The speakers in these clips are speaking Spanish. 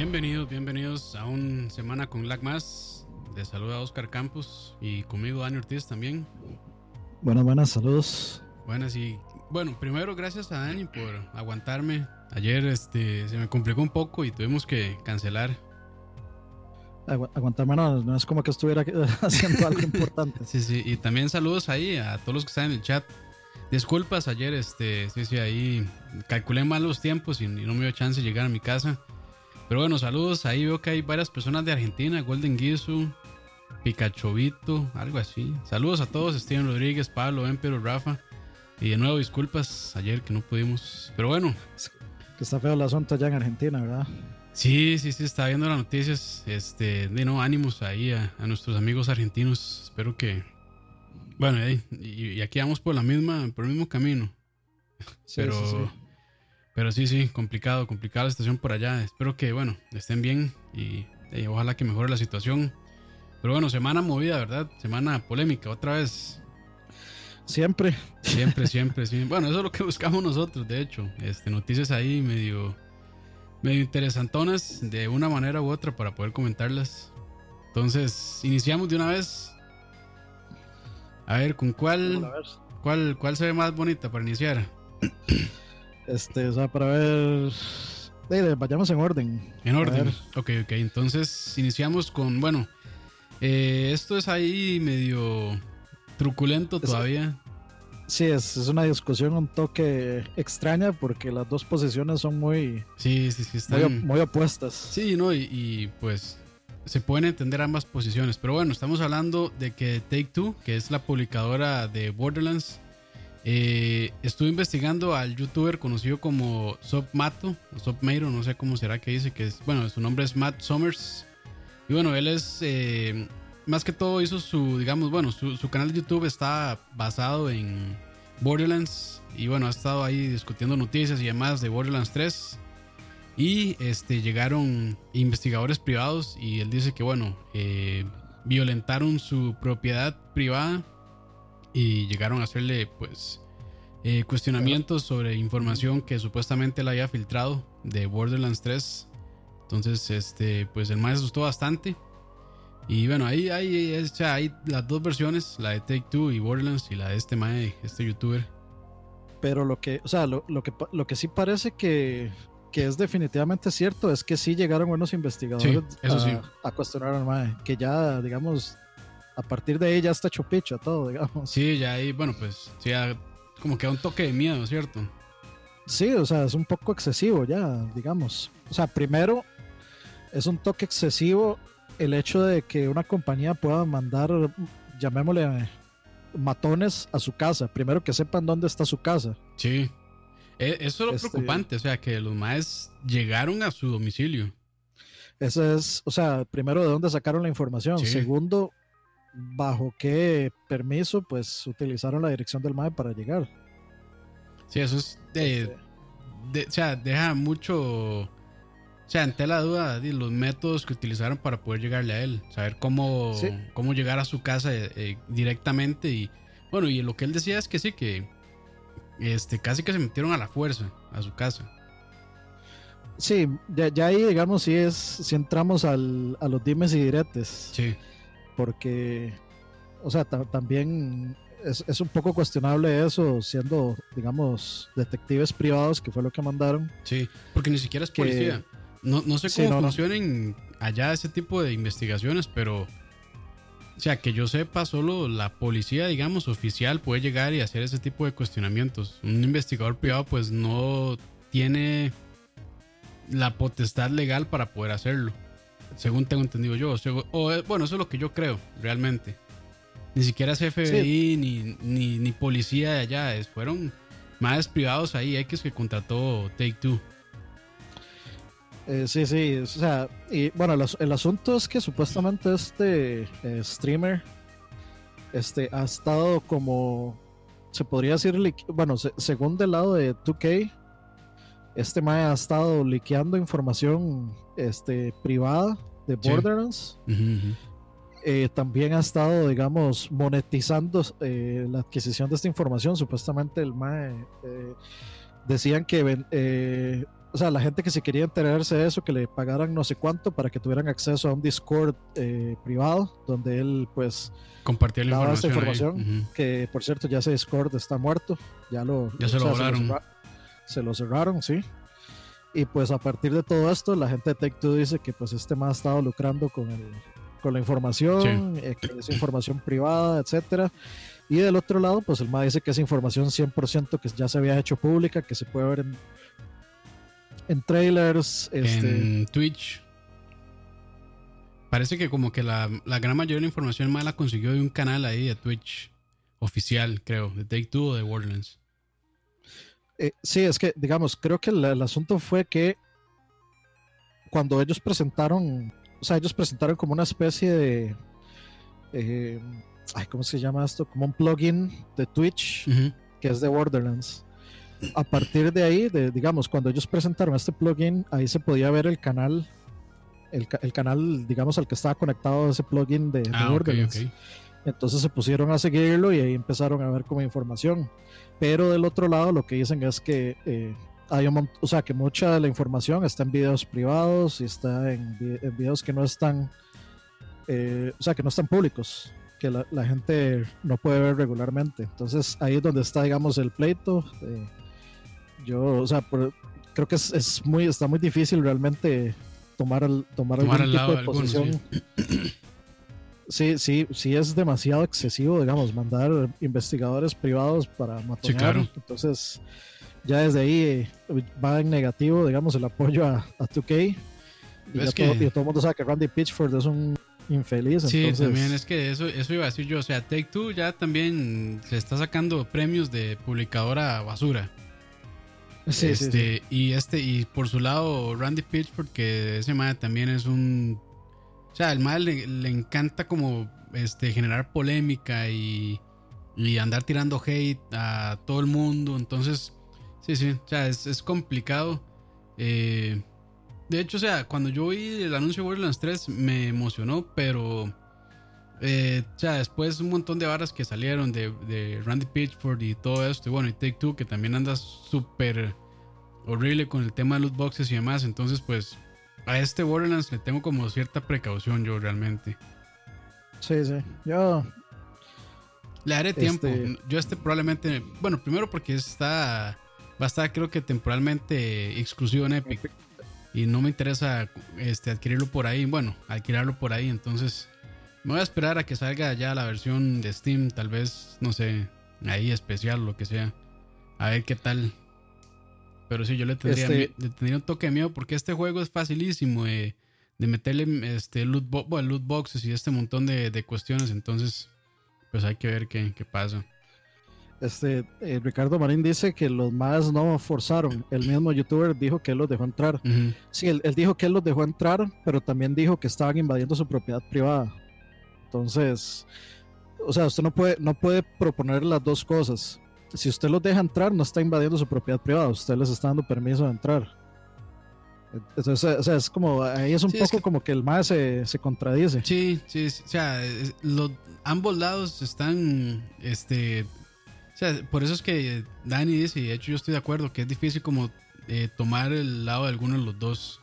Bienvenidos, bienvenidos a un semana con Lag Más. Les saluda Oscar Campos y conmigo Dani Ortiz también. Buenas, buenas, saludos. Buenas y bueno, primero gracias a Dani por aguantarme. Ayer este se me complicó un poco y tuvimos que cancelar. Agu aguantarme no, no es como que estuviera haciendo algo importante. sí, sí, y también saludos ahí a todos los que están en el chat. Disculpas ayer, este, sí, sí, ahí calculé mal los tiempos y, y no me dio chance de llegar a mi casa. Pero bueno, saludos. Ahí veo que hay varias personas de Argentina, Golden Gizu, Picachovito, algo así. Saludos a todos, Steven Rodríguez, Pablo, Emperor, Rafa. Y de nuevo, disculpas ayer que no pudimos. Pero bueno. Que está feo el asunto allá en Argentina, ¿verdad? Sí, sí, sí, está viendo las noticias. Este, de no, ánimos ahí a, a nuestros amigos argentinos. Espero que. Bueno, y, y, aquí vamos por la misma, por el mismo camino. Sí, pero, sí, sí. Pero sí, sí, complicado, complicada la situación por allá. Espero que, bueno, estén bien y, y ojalá que mejore la situación. Pero bueno, semana movida, ¿verdad? Semana polémica, otra vez. Siempre. Siempre, siempre, sí. Bueno, eso es lo que buscamos nosotros, de hecho. Este, noticias ahí medio, medio interesantonas de una manera u otra para poder comentarlas. Entonces, iniciamos de una vez. A ver, ¿con cuál, cuál, cuál se ve más bonita para iniciar? Este, o sea, para ver. Dale, vayamos en orden. En orden. Ok, ok. Entonces, iniciamos con, bueno, eh, esto es ahí medio truculento Es- todavía. Sí, es, es una discusión un toque extraña porque las dos posiciones son muy, Sí, sí, sí, están... muy opuestas. Sí, ¿no? Y, y, pues se pueden entender ambas posiciones. Pero bueno, estamos hablando de que Take Two, que es la publicadora de Borderlands, eh, estuvo investigando al youtuber conocido como Submato, o Submato, no sé cómo será que dice, que es, bueno, su nombre es Matt Summers. Y bueno, él es, eh, más que todo hizo su, digamos, bueno, su, su canal de YouTube está basado en Borderlands. Y bueno, ha estado ahí discutiendo noticias y demás de Borderlands 3. Y este, llegaron investigadores privados y él dice que, bueno, eh, violentaron su propiedad privada y llegaron a hacerle, pues, eh, cuestionamientos sobre información que supuestamente él había filtrado de Borderlands 3. Entonces, este, pues el más asustó bastante. Y bueno, ahí o sea, hay las dos versiones, la de Take Two y Borderlands y la de este mae, este youtuber. Pero lo que, o sea, lo, lo que, lo que sí parece que, que es definitivamente cierto es que sí llegaron buenos investigadores Sí, eso a, sí. a cuestionar al MAE. Que ya, digamos, a partir de ahí ya está hecho picho todo, digamos. Sí, ya ahí, bueno, pues, sí, ya como que da un toque de miedo, ¿cierto? Sí, o sea, es un poco excesivo ya, digamos. O sea, primero, es un toque excesivo el hecho de que una compañía pueda mandar, llamémosle, matones a su casa. Primero que sepan dónde está su casa. Sí. E- Eso es lo Este- preocupante, o sea, que los maes llegaron a su domicilio. Ese es, o sea, primero de dónde sacaron la información. Sí. Segundo, bajo qué permiso, pues utilizaron la dirección del MAE para llegar. Sí, eso es de, Este, de- o sea, deja mucho, o sea, ante la duda de los métodos que utilizaron para poder llegarle a él, saber cómo, Sí. cómo llegar a su casa eh, eh, directamente y bueno, y lo que él decía es que sí, que este, casi que se metieron a la fuerza a su casa. sí, ya, ya ahí, digamos, sí es, si entramos al, a los dimes y diretes. Sí, porque, o sea, ta- también es, es un poco cuestionable eso, siendo, digamos, detectives privados, que fue lo que mandaron. sí, porque ni siquiera es Que- policía. No, no sé Sí, cómo no, no. funcionen allá ese tipo de investigaciones, pero o sea, que yo sepa, solo la policía, digamos, oficial puede llegar y hacer ese tipo de cuestionamientos. Un investigador privado, pues no tiene la potestad legal para poder hacerlo. Según tengo entendido yo. O, eh, bueno, eso es lo que yo creo, realmente. Ni siquiera es FBI ni, ni, ni policía de allá. es- fueron más privados ahí, X que contrató Take Two. Eh, sí, sí, o sea, y bueno, el, as- el asunto es que supuestamente este eh, streamer este, ha estado como, se podría decir, bueno, se- según del lado de 2K, este mae ha estado liqueando información este, privada de Sí. Borderlands. Eh, también ha estado, digamos, monetizando eh, la adquisición de esta información. Supuestamente el MAE eh, decían que o sea, la gente que se quería enterarse de eso, que le pagaran no sé cuánto para que tuvieran acceso a un Discord privado, donde él pues compartía la información. información, que por cierto ya ese Discord está muerto, ya lo, ya se lo volaron. Se lo, cerraron, sí. Y pues a partir de todo esto, la gente de Take-Two dice que pues este más ha estado lucrando con, el, con la información, eh, que es información privada, etcétera. Y del otro lado, pues el MA dice que es información 100% que ya se había hecho pública, que se puede ver en, en trailers. Este... En Twitch. Parece que como que la, la gran mayoría de la información más la consiguió de un canal ahí de Twitch oficial, creo, de Take Two o de Borderlands. Eh, sí, es que, digamos, creo que el, el, asunto fue que cuando ellos presentaron, o sea, ellos presentaron como una especie de... Eh, ay, ¿cómo se llama esto? Como un plugin de Twitch uh -huh. que es de Borderlands. A partir de ahí, de, digamos, cuando ellos presentaron este plugin, ahí se podía ver el canal, el, el canal, digamos, al que estaba conectado ese plugin de, de ah, Borderlands. Okay, okay. Entonces se pusieron a seguirlo y ahí empezaron a ver como información. Pero del otro lado, lo que dicen es que eh, hay un, o sea, que mucha de la información está en videos privados y está en, en videos que no están, eh, o sea, que no están públicos que la, la, gente no puede ver regularmente. Entonces ahí es donde está, digamos, el pleito. Eh, yo, o sea, por, creo que es, es, muy, está muy difícil realmente tomar, el, tomar, tomar algún tipo de posición. Sí. sí. sí, sí, es demasiado excesivo, digamos, mandar investigadores privados para matar. Sí, claro. Entonces, ya desde ahí eh, va en negativo, digamos, el apoyo a, a 2K. Y, es ya que... todo, y todo el mundo sabe que Randy Pitchford es un infeliz. Sí, entonces... también es que eso, eso iba a decir yo. O sea, Take Two ya también se está sacando premios de publicadora basura. Sí, este, sí, sí. Y este, y por su lado, Randy Pitchford, que ese mae también es un. Sea, el mae le, le, encanta como este, generar polémica y, y andar tirando hate a todo el mundo. Entonces, sí, sí, o sea, es, es complicado. Eh, de hecho, o sea, cuando yo vi el anuncio de Borderlands 3 me emocionó, pero. Eh, o sea, después un montón de varas que salieron de, de, Randy Pitchford y todo esto. Y bueno, y Take Two, que también anda súper horrible con el tema de loot boxes y demás. Entonces, pues a este Borderlands le tengo como cierta precaución yo realmente. Sí, sí. Yo. Le haré tiempo. Este... Yo este probablemente. Bueno, primero porque está. Va a estar, creo que temporalmente exclusivo en Epic. Epic y no me interesa este, adquirirlo por ahí. Bueno, adquirirlo por ahí. Entonces, me voy a esperar a que salga ya la versión de Steam. Tal vez, no sé, ahí especial o lo que sea. A ver qué tal. Pero sí, yo le tendría, este... le tendría un toque de miedo porque este juego es facilísimo de, de meterle este loot, bo bueno, loot, boxes y este montón de, de, cuestiones. Entonces, pues hay que ver qué, qué pasa. Este, eh, Ricardo Marín dice que los más no forzaron. El mismo youtuber dijo que él los dejó entrar. Uh -huh. Sí, él, él, dijo que él los dejó entrar, pero también dijo que estaban invadiendo su propiedad privada. Entonces, o sea, usted no puede, no puede proponer las dos cosas. Si usted los deja entrar, no está invadiendo su propiedad privada, usted les está dando permiso de entrar. Entonces, o sea, es como, ahí es un sí, poco es que... como que el más se, se, contradice. Sí, sí, o sea, lo, ambos lados están, este, o sea, por eso es que Dani dice, y de hecho yo estoy de acuerdo, que es difícil como eh, tomar el lado de alguno de los dos.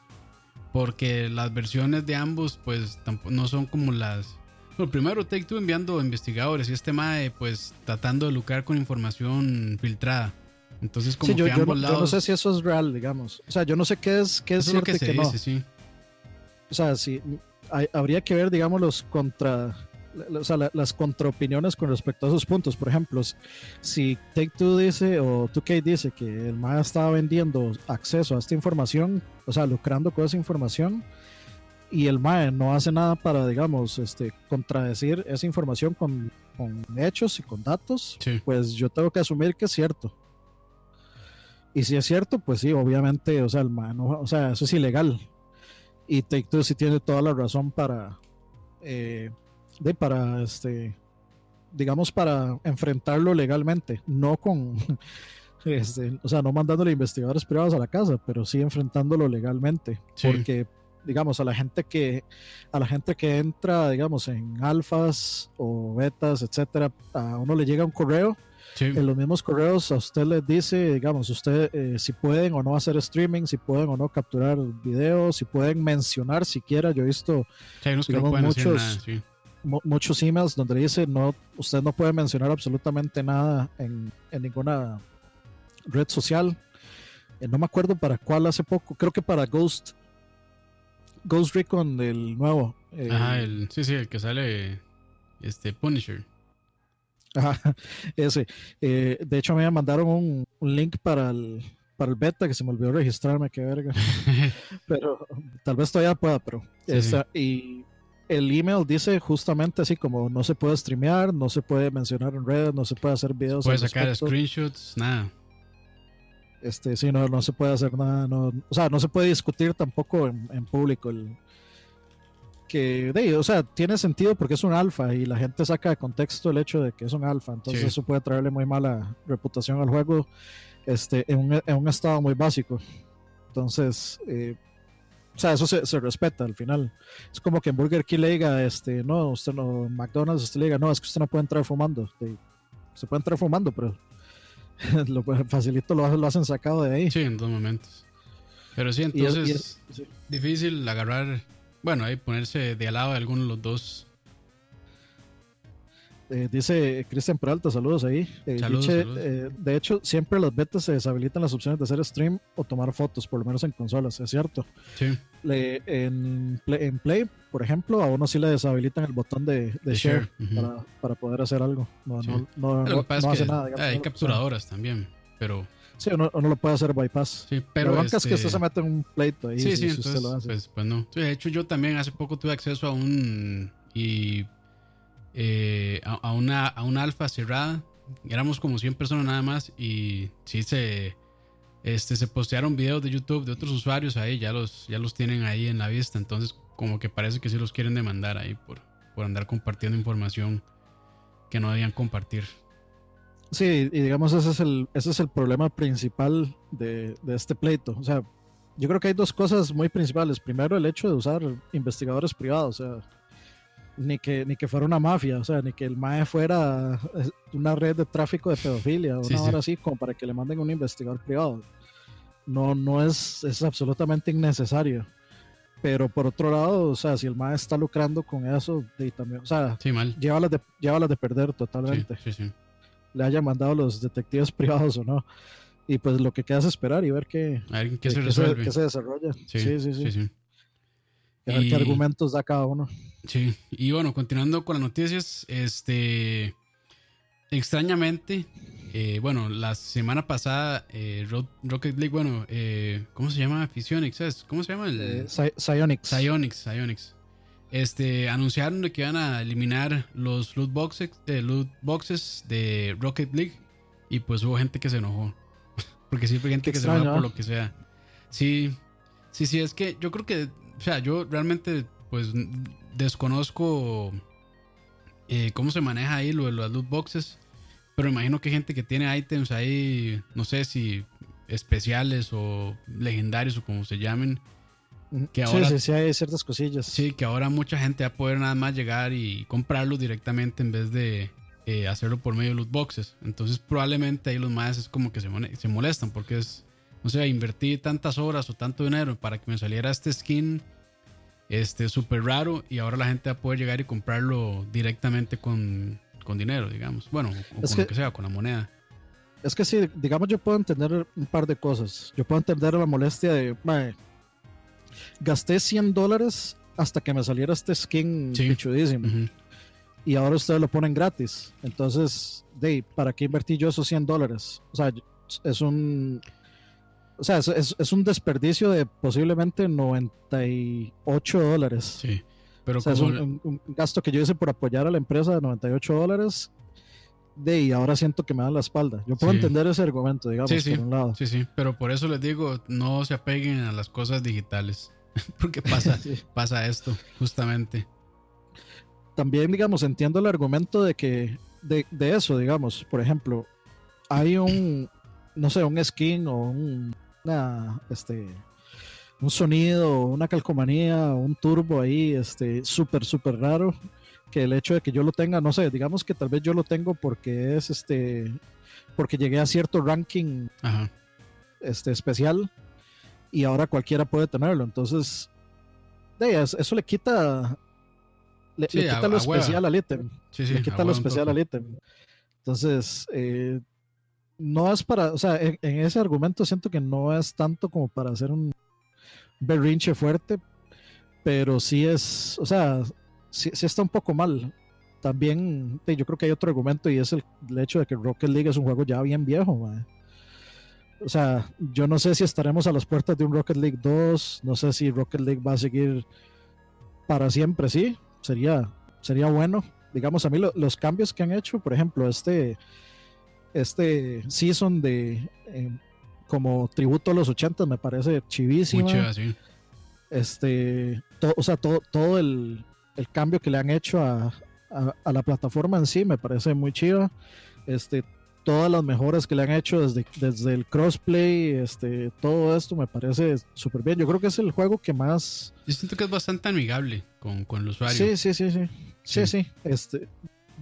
Porque las versiones de ambos, pues tampoco, no son como las. Bueno, primero Take Two enviando investigadores y este MAE, pues tratando de lucrar con información filtrada. Entonces, como sí, yo, que yo, ambos no, lados. yo no sé si eso es real, digamos. O sea, yo no sé qué es, qué es cierto es lo que se y qué dice, no. sí. O sea, hay, habría que ver, digamos, los contra o sea, la, las contraopiniones con respecto a esos puntos. Por ejemplo, si Take Two dice o 2K dice que el MAE estaba vendiendo acceso a esta información, o sea, lucrando con esa información, y el MAE no hace nada para, digamos, este, contradecir esa información con, con hechos y con datos, sí. pues yo tengo que asumir que es cierto. Y si es cierto, pues sí, obviamente, o sea, el MAE no, o sea, eso es ilegal. Y Take Two sí tiene toda la razón para. Eh, de para este digamos para enfrentarlo legalmente no con este, o sea no mandándole investigadores privados a la casa pero sí enfrentándolo legalmente sí. porque digamos a la gente que a la gente que entra digamos en alfas o betas etcétera a uno le llega un correo en los mismos correos a usted les dice, digamos, usted eh, si pueden o no hacer streaming, si pueden o no capturar videos, si pueden mencionar siquiera. Yo he visto muchos, muchos emails donde dice, no, usted no puede mencionar absolutamente nada en, en ninguna red social. Eh, no me acuerdo para cuál hace poco, creo que para Ghost. Ghost Recon del nuevo. Eh, Ajá, el, sí, sí, el que sale este Punisher. Ajá, ese. Eh, de hecho, me mandaron un, link para el, para el beta que se me olvidó registrarme, qué verga. pero tal vez todavía pueda, pero. Y el email dice justamente así como no se puede streamear, no se puede mencionar en redes, no se puede hacer videos. Puede sacar screenshots, nada. Este, sí, no, no se puede hacer nada, no, o sea, no se puede discutir tampoco en, público el que, de, o sea, tiene sentido porque es un alfa y la gente saca de contexto el hecho de que es un alfa, entonces eso puede traerle muy mala reputación al juego, este, en un, en un estado muy básico. Entonces, eh, o sea, eso se, se, respeta al final. Es como que en Burger King le diga, este, no, usted no, McDonald's, usted le diga, no, es que usted no puede entrar fumando. se puede entrar fumando, pero lo facilito lo, lo hacen sacado de ahí. Sí, en dos momentos. Pero sí, entonces es, difícil agarrar, bueno, ahí ponerse de al lado de alguno de los dos eh, dice Cristian Peralta, saludos ahí. Eh, eh, de hecho, siempre las betas se deshabilitan las opciones de hacer stream o tomar fotos, por lo menos en consolas, es cierto. Sí. en, play, por ejemplo, a uno sí le deshabilitan el botón de, share, para, poder hacer algo. No, hace nada. hay capturadoras también, pero... Sí, uno, lo puede hacer bypass. Sí, pero. es que usted se mete en un pleito ahí. Sí, sí, usted lo hace. Pues, pues no. de hecho, yo también hace poco tuve acceso a un. Y eh, a, una, a una alfa cerrada. Éramos como 100 personas nada más y sí se, este, se postearon videos de YouTube de otros usuarios ahí, ya los, ya los tienen ahí en la vista, entonces como que parece que sí los quieren demandar ahí por, por andar compartiendo información que no debían compartir. Sí, y digamos ese es el, ese es el problema principal de, de este pleito. O sea, yo creo que hay dos cosas muy principales. Primero, el hecho de usar investigadores privados. O sea, ni que, ni que fuera una mafia, o sea, ni que el MAE fuera eh, una red de tráfico de pedofilia, o una hora así, como para que le manden un investigador privado. No, no es, es absolutamente innecesario. Pero por otro lado, o sea, si el MAE está lucrando con eso, y también, o sea, lleva las de, de perder totalmente. Le hayan mandado los detectives privados o no. Y pues lo que queda es esperar y ver qué, qué, se, desarrolla. Sí, sí, sí. A ver qué argumentos da cada uno. Sí, y bueno, continuando con las noticias, este, extrañamente, eh, bueno, la semana pasada, eh, Rocket League, bueno, eh, ¿cómo se llama? Physionics, ¿cómo se llama? El. Psyonix, Psyonix. Este, anunciaron que iban a eliminar los loot boxes, loot boxes de Rocket League y pues hubo gente que se enojó. Porque siempre hay gente que se enoja por lo que sea. Sí, sí, sí, es que yo creo que, o sea, yo realmente pues desconozco eh, cómo se maneja ahí lo de las loot boxes. Pero imagino que hay gente que tiene ítems ahí, no sé si especiales o legendarios o como se llamen. Que ahora, sí, sí, hay ciertas cosillas. Sí, que ahora mucha gente va a poder nada más llegar y comprarlos directamente en vez de eh, hacerlo por medio de loot boxes. Entonces probablemente ahí los más es como que se, se molestan porque es, no sé, invertí tantas horas o tanto dinero para que me saliera este skin este súper raro y ahora la gente va a poder llegar y comprarlo directamente con, dinero, digamos. Bueno, o con lo que sea, con la moneda. Es que sí, digamos, yo puedo entender un par de cosas. Yo puedo entender la molestia de, gasté 100 dólares hasta que me saliera este skin sí. Y ahora ustedes lo ponen gratis. Entonces, de, ¿para qué invertí yo esos 100 dólares? O sea, es un o sea, es, es, un desperdicio de posiblemente 98 dólares. Sí. Pero es un, gasto que yo hice por apoyar a la empresa de 98 dólares. De y ahora siento que me dan la espalda. Yo puedo entender ese argumento, digamos, sí, sí. por un lado. Sí, sí, pero por eso les digo, no se apeguen a las cosas digitales. Porque pasa, pasa esto, justamente. También, digamos, entiendo el argumento de que, de, de eso, digamos, por ejemplo, hay un, no sé, un skin o un, este, un sonido, una calcomanía, un turbo ahí, este, súper, súper raro, que el hecho de que yo lo tenga, no sé, digamos que tal vez yo lo tengo porque es este porque llegué a cierto ranking Este, especial y ahora cualquiera puede tenerlo. Entonces, eso le quita le, quita lo especial al ítem. le quita lo especial al ítem. Entonces, eh, no es para, o sea, en, ese argumento siento que no es tanto como para hacer un berrinche fuerte, pero sí es, o sea, sí, está un poco mal. También yo creo que hay otro argumento y es el, hecho de que Rocket League es un juego ya bien viejo. O sea, yo no sé si estaremos a las puertas de un Rocket League 2, no sé si Rocket League va a seguir para siempre, sí, sería, sería bueno. Digamos, a mí los cambios que han hecho, por ejemplo, este, este season de eh, como tributo a los 80 me parece chivísimo. Este, o sea, todo, todo el, el, cambio que le han hecho a, a, la plataforma en sí me parece muy chido. Este, todas las mejoras que le han hecho desde, desde el crossplay, este, todo esto me parece súper bien. Yo creo que es el juego que más... Yo siento que es bastante amigable con, con el usuario. Sí, sí, sí, sí. Sí, sí. Este,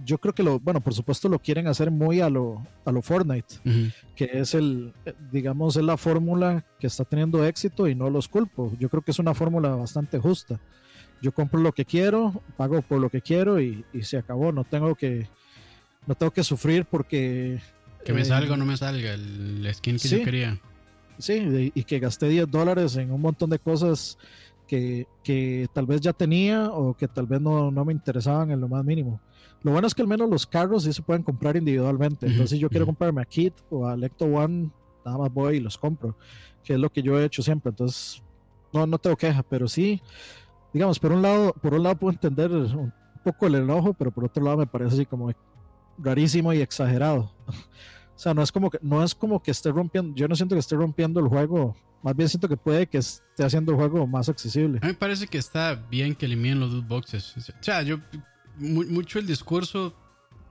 yo creo que lo, bueno, por supuesto lo quieren hacer muy a lo, a lo Fortnite, que es el, digamos, es la fórmula que está teniendo éxito y no los culpo. Yo creo que es una fórmula bastante justa. Yo compro lo que quiero, pago por lo que quiero y, y se acabó. No tengo que, no tengo que sufrir porque que me salga o no me salga el skin que yo quería. Sí, y que gasté 10 dólares en un montón de cosas que, que, tal vez ya tenía o que tal vez no, no, me interesaban en lo más mínimo. Lo bueno es que al menos los carros sí se pueden comprar individualmente. Entonces, si yo quiero comprarme a Kit o a Lecto One, nada más voy y los compro, que es lo que yo he hecho siempre. Entonces, no, no tengo queja, pero sí, digamos, por un lado, por un lado puedo entender un poco el enojo, pero por otro lado me parece así como rarísimo y exagerado. O sea, no es como que, no es como que esté rompiendo, yo no siento que esté rompiendo el juego, más bien siento que puede que esté haciendo el juego más accesible. A mí me parece que está bien que eliminen los loot boxes. O sea, yo, mucho el discurso,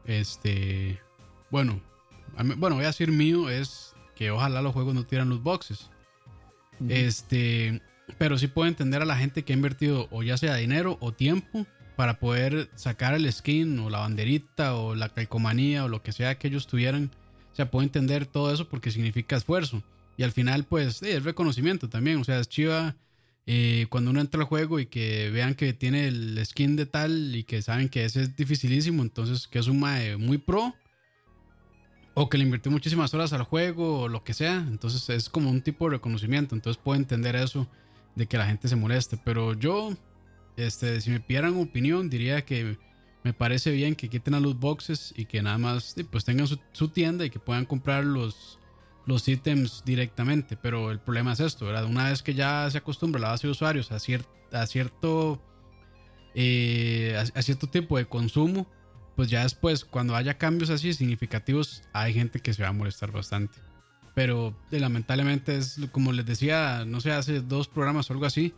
este, bueno, bueno, voy a decir mío, es que ojalá los juegos no tiran loot boxes. Este, pero sí puedo entender a la gente que ha invertido o ya sea dinero o tiempo para poder sacar el skin o la banderita o la calcomanía o lo que sea que ellos tuvieran o sea, puedo entender todo eso porque significa esfuerzo. Y al final, pues, es reconocimiento también. O sea, es chiva eh, cuando uno entra al juego y que vean que tiene el skin de tal y que saben que ese es dificilísimo, entonces que es un mae muy pro. O que le invirtió muchísimas horas al juego o lo que sea. Entonces es como un tipo de reconocimiento. Entonces puedo entender eso de que la gente se moleste. Pero yo, este, si me pidieran opinión, diría que me parece bien que quiten a los boxes y que nada más pues tengan su, tienda y que puedan comprar los, los ítems directamente. Pero el problema es esto, ¿verdad? Una vez que ya se acostumbra la base de usuarios a, a cierto eh, a, cierto tipo de consumo, pues ya después, cuando haya cambios así significativos, hay gente que se va a molestar bastante. Pero lamentablemente es como les decía, no sé, hace dos programas o algo así,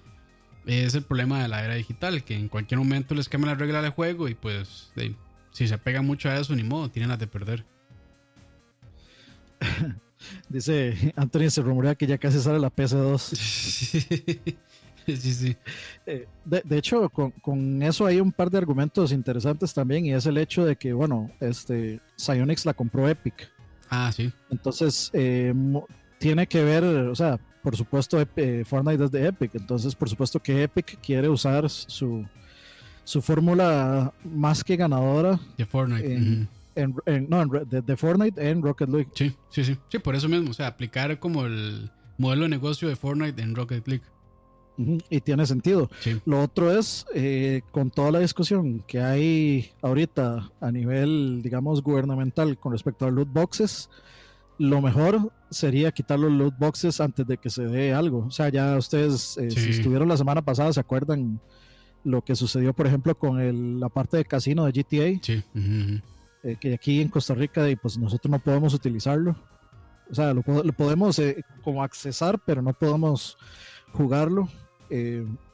es el problema de la era digital, que en cualquier momento les cambia la regla del juego y pues si se pega mucho a eso, ni modo, tienen las de perder. Dice Anthony, se rumorea que ya casi sale la PS2. sí, sí. Eh, de, hecho, con, eso hay un par de argumentos interesantes también y es el hecho de que, bueno, este, Psyonix la compró Epic. Ah, sí. Entonces, eh, tiene que ver, o sea, por supuesto, eh, Fortnite es de Epic, entonces por supuesto que Epic quiere usar su, su fórmula más que ganadora de Fortnite. En, no, de, Fortnite en Rocket League. Sí, sí, sí. Sí, por eso mismo. O sea, aplicar como el modelo de negocio de Fortnite en Rocket League. Y tiene sentido. Lo otro es, eh, con toda la discusión que hay ahorita a nivel, digamos, gubernamental con respecto a loot boxes, lo mejor sería quitar los loot boxes antes de que se dé algo. O sea, ya ustedes, eh, si estuvieron la semana pasada, ¿se acuerdan lo que sucedió, por ejemplo, con el, la parte de casino de GTA? Sí. Eh, que aquí en Costa Rica, pues nosotros no podemos utilizarlo. O sea, lo, podemos eh, como accesar, pero no podemos jugarlo.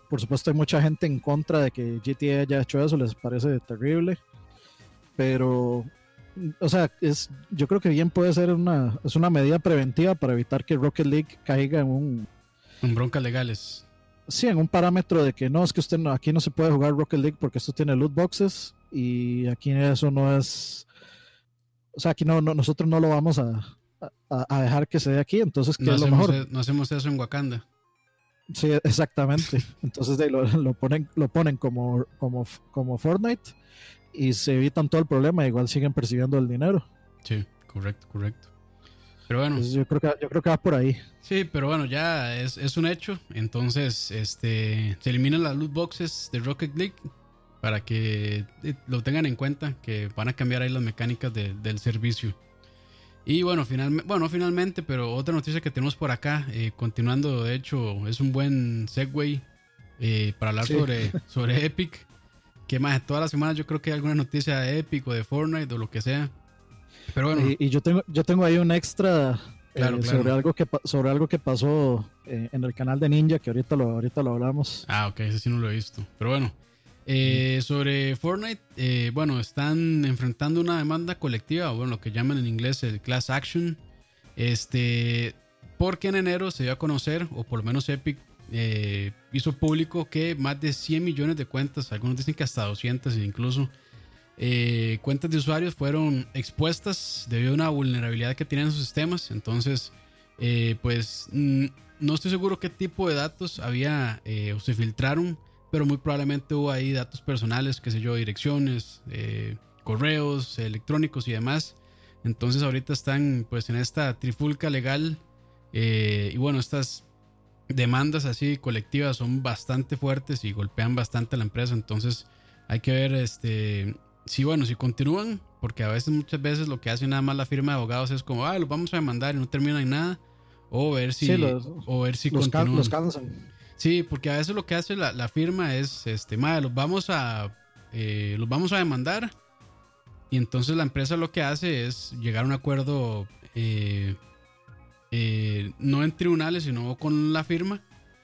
por supuesto, hay mucha gente en contra de que GTA haya hecho eso, les parece terrible. Pero o sea, es, yo creo que bien puede ser una, es una medida preventiva para evitar que Rocket League caiga en un... En broncas legales. Sí, en un parámetro de que no, es que usted no, aquí no se puede jugar Rocket League porque esto tiene loot boxes y aquí eso no es... o sea, aquí no, no nosotros no lo vamos a, a, a dejar que se dé aquí, entonces, ¿qué No es lo hacemos, mejor? e- no hacemos eso en Wakanda. Sí, exactamente. Entonces de, lo, lo ponen, lo ponen como, como, como Fortnite y se evitan todo el problema, igual siguen percibiendo el dinero. Sí, correcto, correcto. Pero bueno, yo creo que, yo creo que va por ahí. sí, pero bueno, ya es, es un hecho. Entonces, este, se eliminan las loot boxes de Rocket League para que eh, lo tengan en cuenta, que van a cambiar ahí las mecánicas de- del servicio. Y bueno, finalmente, bueno, finalmente, pero otra noticia que tenemos por acá, eh, continuando, de hecho, es un buen segue eh, para hablar Sí. sobre, sobre Epic. Que más, todas las semanas yo creo que hay alguna noticia de Epic o de Fortnite o lo que sea. Pero bueno, Y, y yo tengo, yo tengo ahí un extra eh, Claro, claro. sobre algo que sobre algo que pasó eh, en el canal de Ninja, que ahorita lo, ahorita lo hablamos. Ah, ok, ese sí no lo he visto. Pero bueno, eh, sobre Fortnite, eh, bueno, están enfrentando una demanda colectiva, o bueno, lo que llaman en inglés el class action. Este, porque en enero se dio a conocer, o por lo menos Epic eh, hizo público que más de 100 millones de cuentas, algunos dicen que hasta 200 incluso, cuentas de usuarios fueron expuestas debido a una vulnerabilidad que tienen sus sistemas. Entonces, pues no estoy seguro qué tipo de datos había o se filtraron, pero muy probablemente hubo ahí datos personales, qué sé yo, direcciones, eh, correos electrónicos y demás. Entonces ahorita están pues en esta trifulca legal eh, y bueno, estas demandas así colectivas son bastante fuertes y golpean bastante a la empresa. Entonces hay que ver este si bueno, si continúan, porque a veces muchas veces lo que hace nada más la firma de abogados es como, ah, los vamos a demandar y no terminan en nada. O ver si, Sí, los- o ver si los, can- continúan. los cansan. Sí, porque a veces lo que hace la, la firma es, este, madre, los vamos a, eh, los vamos a demandar. Y entonces la empresa lo que hace es llegar a un acuerdo, eh, eh, no en tribunales, sino con la firma.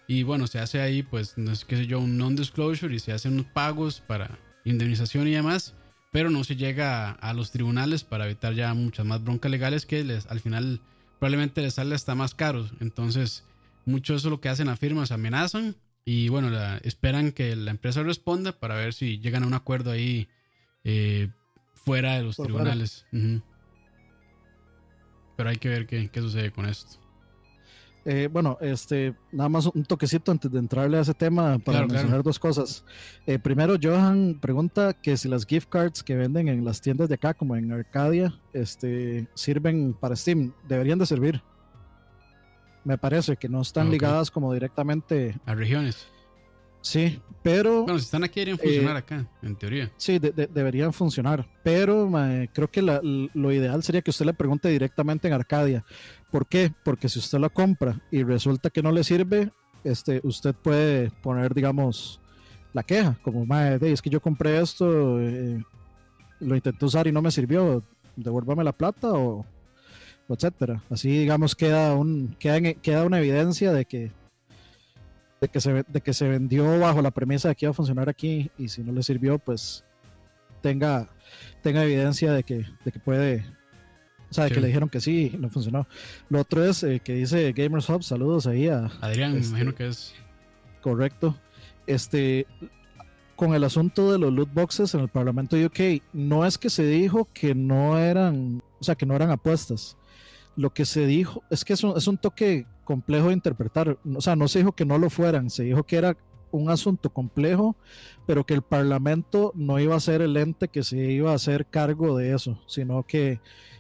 Y bueno, se hace ahí, pues, no sé qué sé yo, un non-disclosure y se hacen unos pagos para indemnización y demás. Pero no se llega a, los tribunales para evitar ya muchas más broncas legales que les, al final probablemente les sale hasta más caro. Entonces, mucho eso es lo que hacen las firmas, amenazan y bueno, la- esperan que la empresa responda para ver si llegan a un acuerdo ahí eh, fuera de los Por tribunales. Pero hay que ver qué, qué sucede con esto. Eh, bueno, este, nada más un toquecito antes de entrarle a ese tema para Claro, mencionar claro. dos cosas. Eh, primero, Johan pregunta que si las gift cards que venden en las tiendas de acá, como en Arcadia, este, sirven para Steam. Deberían de servir. Me parece que no están ligadas como directamente. A regiones. Sí, pero Bueno, si están aquí deberían Eh, funcionar acá, en teoría. sí, de- de- deberían funcionar. Pero creo que la- lo ideal sería que usted le pregunte directamente en Arcadia. ¿Por qué? Porque si usted la compra y resulta que no le sirve, este, usted puede poner, digamos, la queja, como, "Mae, de, es que yo compré esto, eh, lo intenté usar y no me sirvió, devuélvame la plata o etcétera. Así, digamos, queda, un, queda, en- queda una evidencia de que, de, que se, de que se vendió bajo la premisa de que iba a funcionar aquí y si no le sirvió, pues tenga, tenga evidencia de que, de que puede, o sea, de Sí. que le dijeron que sí y no funcionó. Lo otro es eh, que dice Gamers Hub, saludos ahí a, Adrián, me este- imagino que es. correcto. Este, con el asunto de los loot boxes en el Parlamento UK, no es que se dijo que no eran, o sea, que no eran apuestas. Lo que se dijo es que es un, es un toque complejo de interpretar. O sea, no se dijo que no lo fueran, se dijo que era un asunto complejo, pero que el Parlamento no iba a ser el ente que se iba a hacer cargo de eso, sino que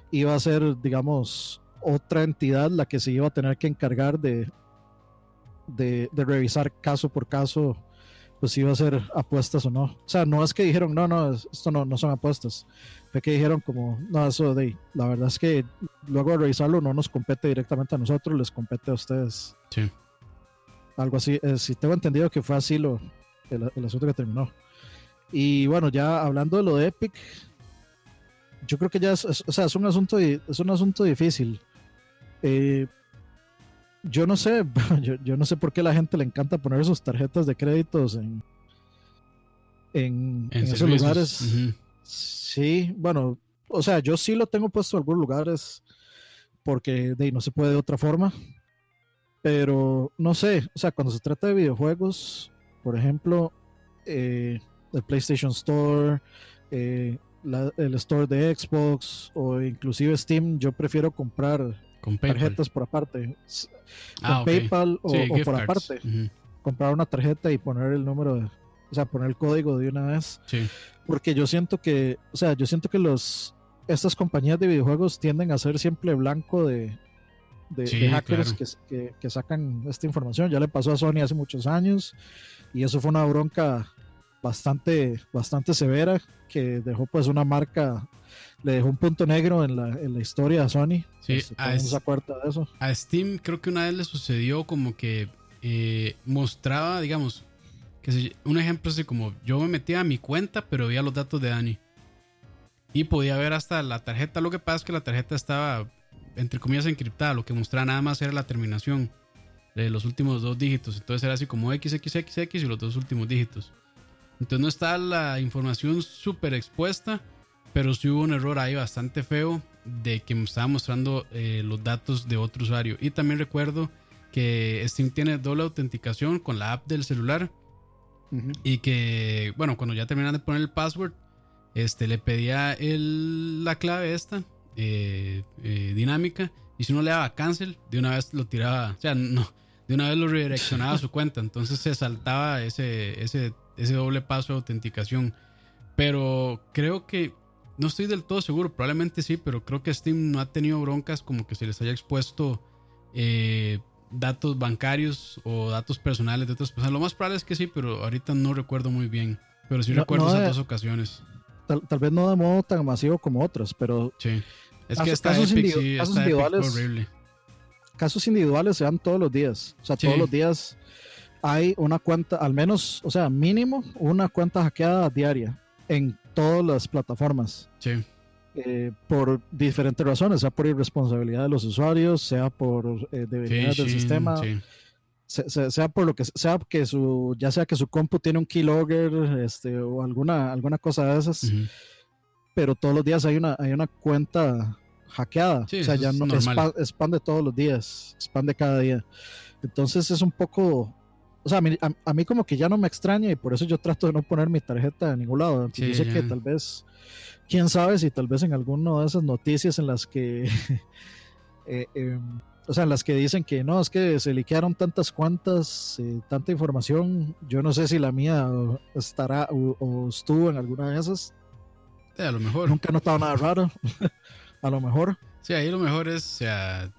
iba a ser, digamos, otra entidad la que se iba a tener que encargar de, de, de revisar caso por caso, pues iba a ser apuestas o no. O sea, no es que dijeron, no, no, es- esto no, no son apuestas. Fue que dijeron como, no, eso de, la verdad es que luego de revisarlo no nos compete directamente a nosotros, les compete a ustedes. Sí. Algo así, eh, si tengo entendido que fue así lo, el, el asunto que terminó. Y bueno, ya hablando de lo de Epic, yo creo que ya es, es- o sea, es un asunto, es un asunto difícil. Eh, yo no sé, yo, yo no sé por qué a la gente le encanta poner sus tarjetas de créditos en, en, En, en esos lugares. Sí, bueno, o sea, yo sí lo tengo puesto en algunos lugares porque de ahí no se puede de otra forma. Pero no sé, o sea, cuando se trata de videojuegos, por ejemplo, eh, el PlayStation Store, eh, el store de Xbox o inclusive Steam, yo prefiero comprar tarjetas por aparte. Con ah, PayPal o, por aparte. Comprar una tarjeta y poner el número, de, o sea, poner el código de una vez. Porque yo siento que, o sea, yo siento que los estas compañías de videojuegos tienden a ser siempre blanco de, de, hackers que, que, sacan esta información. Ya le pasó a Sony hace muchos años y eso fue una bronca bastante, bastante severa que dejó pues una marca, le dejó un punto negro en la, en la historia a Sony. Sí, este, a, de eso. a Steam creo que una vez le sucedió como que eh, mostraba, digamos, que un ejemplo así como yo me metía a mi cuenta pero veía los datos de Dani. Y podía ver hasta la tarjeta. Lo que pasa es que la tarjeta estaba entre comillas, encriptada. Lo que mostraba nada más era la terminación de los últimos dos dígitos. Entonces era así como XXXX y los dos últimos dígitos. Entonces no está la información súper expuesta, pero sí hubo un error ahí bastante feo de que me estaba mostrando eh, los datos de otro usuario. Y también recuerdo que Steam tiene doble autenticación con la app del celular. Y que, bueno, cuando ya terminan de poner el password, este, le pedía el, la clave esta eh, eh, dinámica. Y si uno le daba cancel, de una vez lo tiraba, o sea, no, de una vez lo redireccionaba a su cuenta. Entonces se saltaba ese, ese, ese doble paso de autenticación. Pero creo que, no estoy del todo seguro, probablemente sí, pero creo que Steam no ha tenido broncas como que se les haya expuesto eh, datos bancarios o datos personales de otras personas. Lo más probable es que sí, pero ahorita no recuerdo muy bien. Pero sí recuerdo esas dos ocasiones. Tal, tal, vez no de modo tan masivo como otras, pero sí. Es que casos, individuales, horrible. casos individuales se dan todos los días. O sea, todos los días hay una cuenta, al menos, o sea, mínimo una cuenta hackeada diaria en todas las plataformas. Sí. Eh, por diferentes razones, sea por irresponsabilidad de los usuarios, sea por eh, debilidad del sistema, sea, por lo que sea que su, ya sea que su compu tiene un keylogger, este, o alguna, alguna cosa de esas pero todos los días hay una, hay una cuenta hackeada. o sea, ya no es spam, de todos los días, spam de cada día. Entonces es un poco. O sea, a mí, como que ya no me extraña y por eso yo trato de no poner mi tarjeta en ningún lado. yo sé que tal vez, quién sabe si tal vez en alguna de esas noticias en las que. Eh, em, o sea, en las que dicen que no, es que se liquearon tantas cuantas, eh, tanta información. Yo no sé si la mía estará o estuvo en alguna de esas a lo mejor. Nunca he notado nada raro. a lo mejor. Sí, ahí lo mejor es, o sea,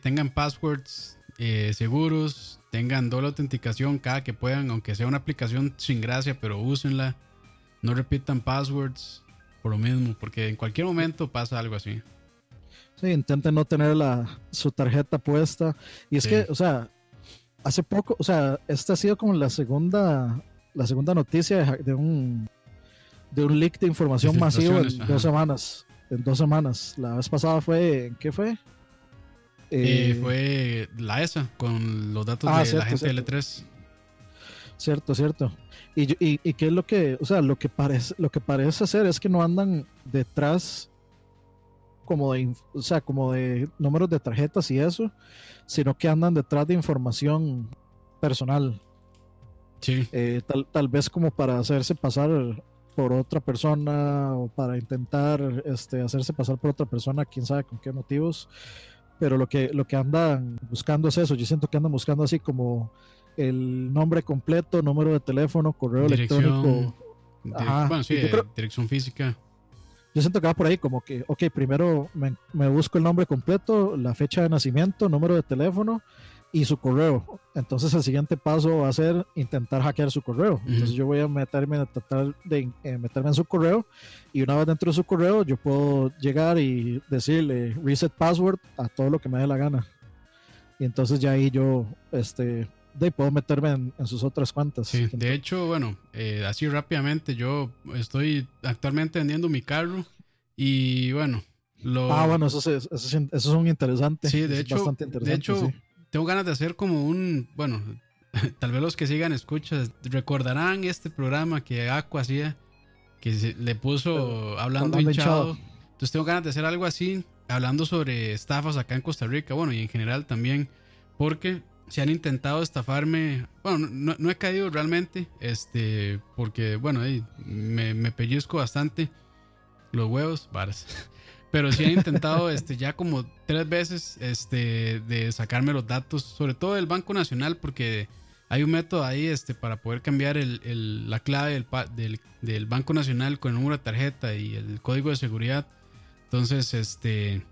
tengan passwords eh, seguros, tengan doble autenticación cada que puedan, aunque sea una aplicación sin gracia, pero úsenla. No repitan passwords por lo mismo, porque en cualquier momento pasa algo así. Sí, intenten no tener la, su tarjeta puesta. Y es que, o sea, hace poco, o sea, esta ha sido como la segunda, la segunda noticia de un de un leak de información masivo en dos semanas. En dos semanas. La vez pasada fue, ¿en qué fue? Eh, fue la ESA con los datos ah, de la gente L3. Cierto, cierto. Y, y, y, qué es lo que, o sea, lo que parece, lo que parece ser es que no andan detrás como de, o sea, como de números de tarjetas y eso, sino que andan detrás de información personal. Sí. Eh, tal, tal vez como para hacerse pasar por otra persona o para intentar este, hacerse pasar por otra persona, quién sabe con qué motivos. Pero lo que, lo que andan buscando es eso. Yo siento que andan buscando así como el nombre completo, número de teléfono, correo electrónico. bueno, sí, dirección física. Yo siento que va por ahí como que, ok, primero me, me busco el nombre completo, la fecha de nacimiento, número de teléfono y su correo. Entonces el siguiente paso va a ser intentar hackear su correo. Entonces yo voy a meterme a tratar de eh, meterme en su correo y una vez dentro de su correo yo puedo llegar y decirle reset password a todo lo que me dé la gana. Y entonces ya ahí yo este de, puedo meterme en, sus otras cuentas. Sí, de hecho, bueno, eh, así rápidamente yo estoy actualmente vendiendo mi carro y bueno, lo... Ah, bueno, eso, es, eso, es, un interesante. Sí, de hecho, bastante interesante, de hecho tengo ganas de hacer como un, bueno, tal vez los que sigan escuchas recordarán este programa que Aqua hacía, que le puso hablando, hinchado. Entonces tengo ganas de hacer algo así, hablando sobre estafas acá en Costa Rica, bueno, y en general también, porque se han intentado estafarme, bueno, no, he caído realmente, este, porque, bueno, me, me pellizco bastante. los huevos, varas. Pero sí he intentado este, ya como tres veces este, de sacarme los datos, sobre todo del Banco Nacional, porque hay un método ahí este, para poder cambiar el, la clave del, del, del, Banco Nacional con el número de tarjeta y el código de seguridad. Entonces, este.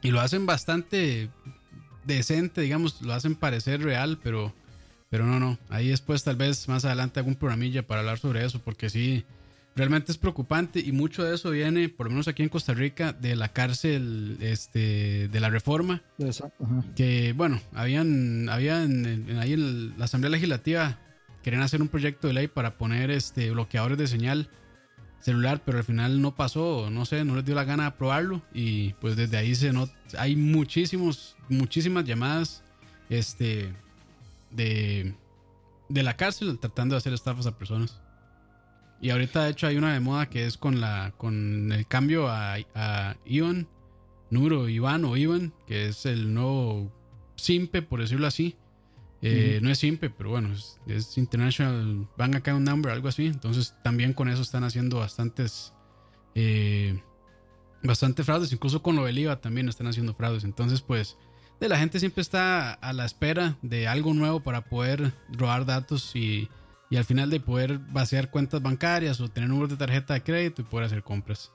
Y lo hacen bastante decente, digamos, lo hacen parecer real, pero, pero no, no. Ahí después, tal vez más adelante, un programilla para hablar sobre eso, porque sí realmente es preocupante y mucho de eso viene, por lo menos aquí en Costa Rica, de la cárcel este, de la reforma. Exacto, que bueno, habían, habían ahí en la Asamblea Legislativa querían hacer un proyecto de ley para poner este, bloqueadores de señal celular, pero al final no pasó, no sé, no les dio la gana de aprobarlo y pues desde ahí se not hay muchísimos, muchísimas llamadas este, de, de la cárcel tratando de hacer estafas a personas. Y ahorita de hecho hay una de moda que es con la con el cambio a, a Ivan, número Iván o Ivan, que es el nuevo Simpe, por decirlo así. Eh, no es Simpe, pero bueno, es, International Bank Account Number, algo así. Entonces también con eso están haciendo bastantes, eh, bastante fraudes. Incluso con lo del IVA también están haciendo fraudes. Entonces pues de la gente siempre está a la espera de algo nuevo para poder robar datos y y al final de poder vaciar cuentas bancarias o tener números de tarjeta de crédito y poder hacer compras.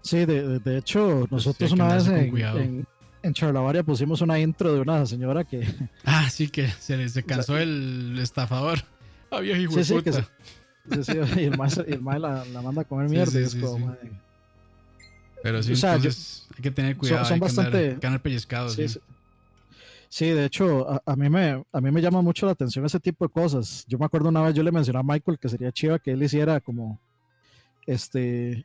Sí, de, hecho, nosotros una vez en, en, Charlavaria pusimos una intro de una señora que. Ah, sí, que se, se cansó el estafador. Ah, viejo sí, sí, que sí, sí, y el maestro, la, la, manda a comer mierda. como, Pero sí, entonces hay que tener cuidado. Son, bastante. Andar, pellizcados. Sí, Sí, de hecho, a, mí me, a mí me llama mucho la atención ese tipo de cosas. Yo me acuerdo una vez, yo le mencioné a Michael que sería chiva que él hiciera como, este,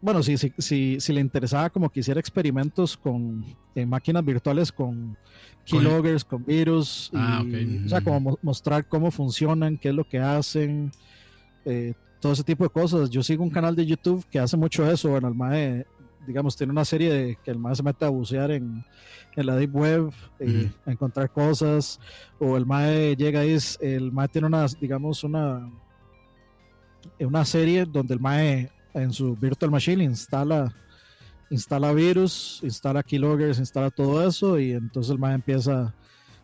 bueno, si, si, si, si le interesaba como que hiciera experimentos con máquinas virtuales con keyloggers, con virus, ah, o sea, como mostrar cómo funcionan, qué es lo que hacen, eh, todo ese tipo de cosas. Yo sigo un canal de YouTube que hace mucho eso, bueno, el MAE, digamos, tiene una serie de que el MAE se mete a bucear en en la deep web, eh, a encontrar cosas, o el MAE llega y es, el MAE tiene una, digamos, una, una serie donde el MAE en su virtual machine instala, instala virus, instala keyloggers, instala todo eso, y entonces el MAE empieza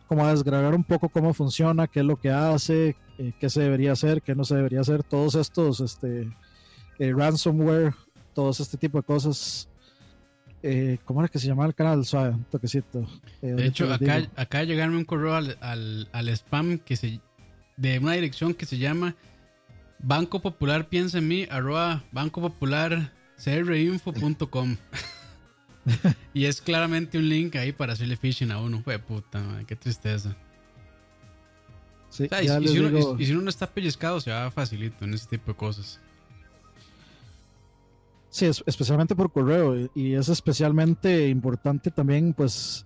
como a desgragar un poco cómo funciona, qué es lo que hace, eh, qué se debería hacer, qué no se debería hacer, todos estos, este, eh, ransomware, todos este tipo de cosas eh, ¿Cómo era que se llamaba el canal? Suave, un toquecito. Eh, de hecho, acá, acá llegarme un correo al, al, spam que se, de una dirección que se llama Banco Popular piensa en mí, arroba Banco Popular crinfo.com. y es claramente un link ahí para hacerle phishing a uno. Fue puta, qué tristeza. Sí, y, si uno, y, si uno, no está pellizcado, se va facilito en ese tipo de cosas. Sí, especialmente por correo. Y es especialmente importante también, pues,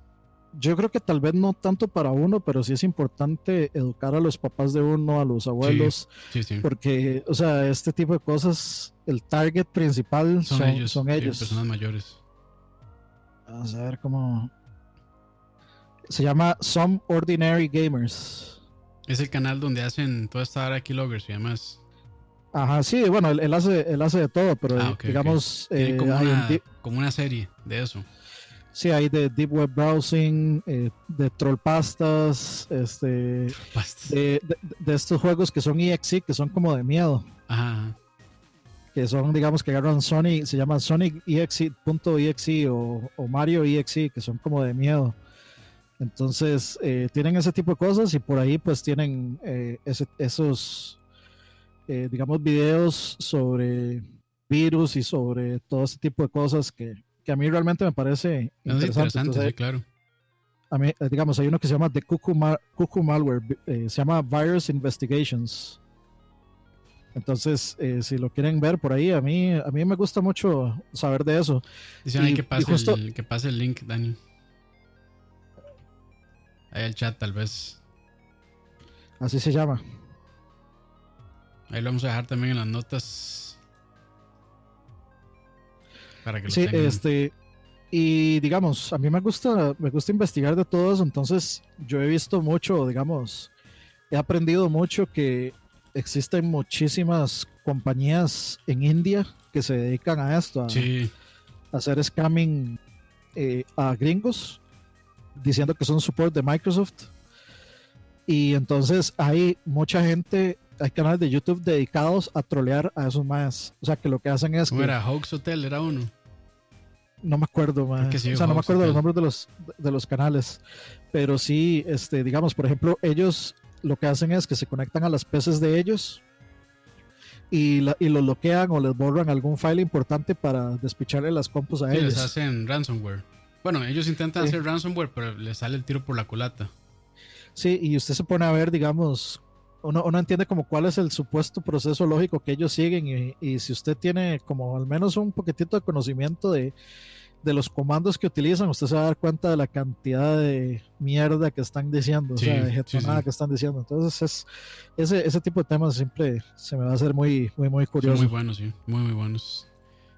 yo creo que tal vez no tanto para uno, pero sí es importante educar a los papás de uno, a los abuelos. Sí, sí, Porque, o sea, este tipo de cosas, el target principal son, ellos. Son ellos. personas mayores. Vamos a ver cómo. Se llama Some Ordinary Gamers. Es el canal donde hacen toda esta hora de keyloggers y además Ajá, sí, bueno, él, hace, él hace de todo, pero ah, digamos... Eh, como, una, como, una, serie de eso. Sí, hay de Deep Web Browsing, eh, de Trollpastas, este, de, de, estos juegos que son EXE, que son como de miedo. Ajá. Que son, digamos, que agarran Sonic, se llaman Sonic EXE.exe o, o Mario EXE, que son como de miedo. Entonces, eh, tienen ese tipo de cosas y por ahí pues tienen ese, esos eh, digamos, videos sobre virus y sobre todo ese tipo de cosas que, que a mí realmente me parece interesante. claro. A mí, eh, digamos, hay uno que se llama The Cuckoo, Malware, eh, se llama Virus Investigations. Entonces, si lo quieren ver por ahí, a mí, a mí me gusta mucho saber de eso. Dicen ahí que pase, el, que pase el link, Dani. Ahí el chat, tal vez. Así se llama. Ahí lo vamos a dejar también en las notas. Para que lo sí, este. Y digamos, a mí me gusta, me gusta investigar de todo eso, entonces yo he visto mucho, digamos, he aprendido mucho que existen muchísimas compañías en India que se dedican a esto, a, Sí, a hacer scamming eh, a gringos, diciendo que son support de Microsoft. Y entonces hay mucha gente, hay canales de YouTube dedicados a trolear a esos más. O sea, que lo que hacen es ¿cómo que era? Hoax Hotel era uno. no me acuerdo, sí, o sea, no me acuerdo los nombres de los, de los canales, pero sí, este, digamos, por ejemplo, ellos lo que hacen es que se conectan a las PCs de ellos y, la, y los bloquean o les borran algún file importante para despicharle las compus a Sí, les ellos. hacen ransomware. Bueno, ellos intentan Sí. hacer ransomware, pero les sale el tiro por la culata. Sí, y usted se pone a ver, digamos, uno, uno entiende como cuál es el supuesto proceso lógico que ellos siguen y, y si usted tiene como al menos un poquitito de conocimiento de, de los comandos que utilizan, usted se va a dar cuenta de la cantidad de mierda que están diciendo, Sí, o sea, de jetonada sí. que están diciendo. Entonces, es, ese, ese tipo de temas siempre se me va a hacer muy, muy, muy curioso. muy buenos, sí. Muy, muy buenos.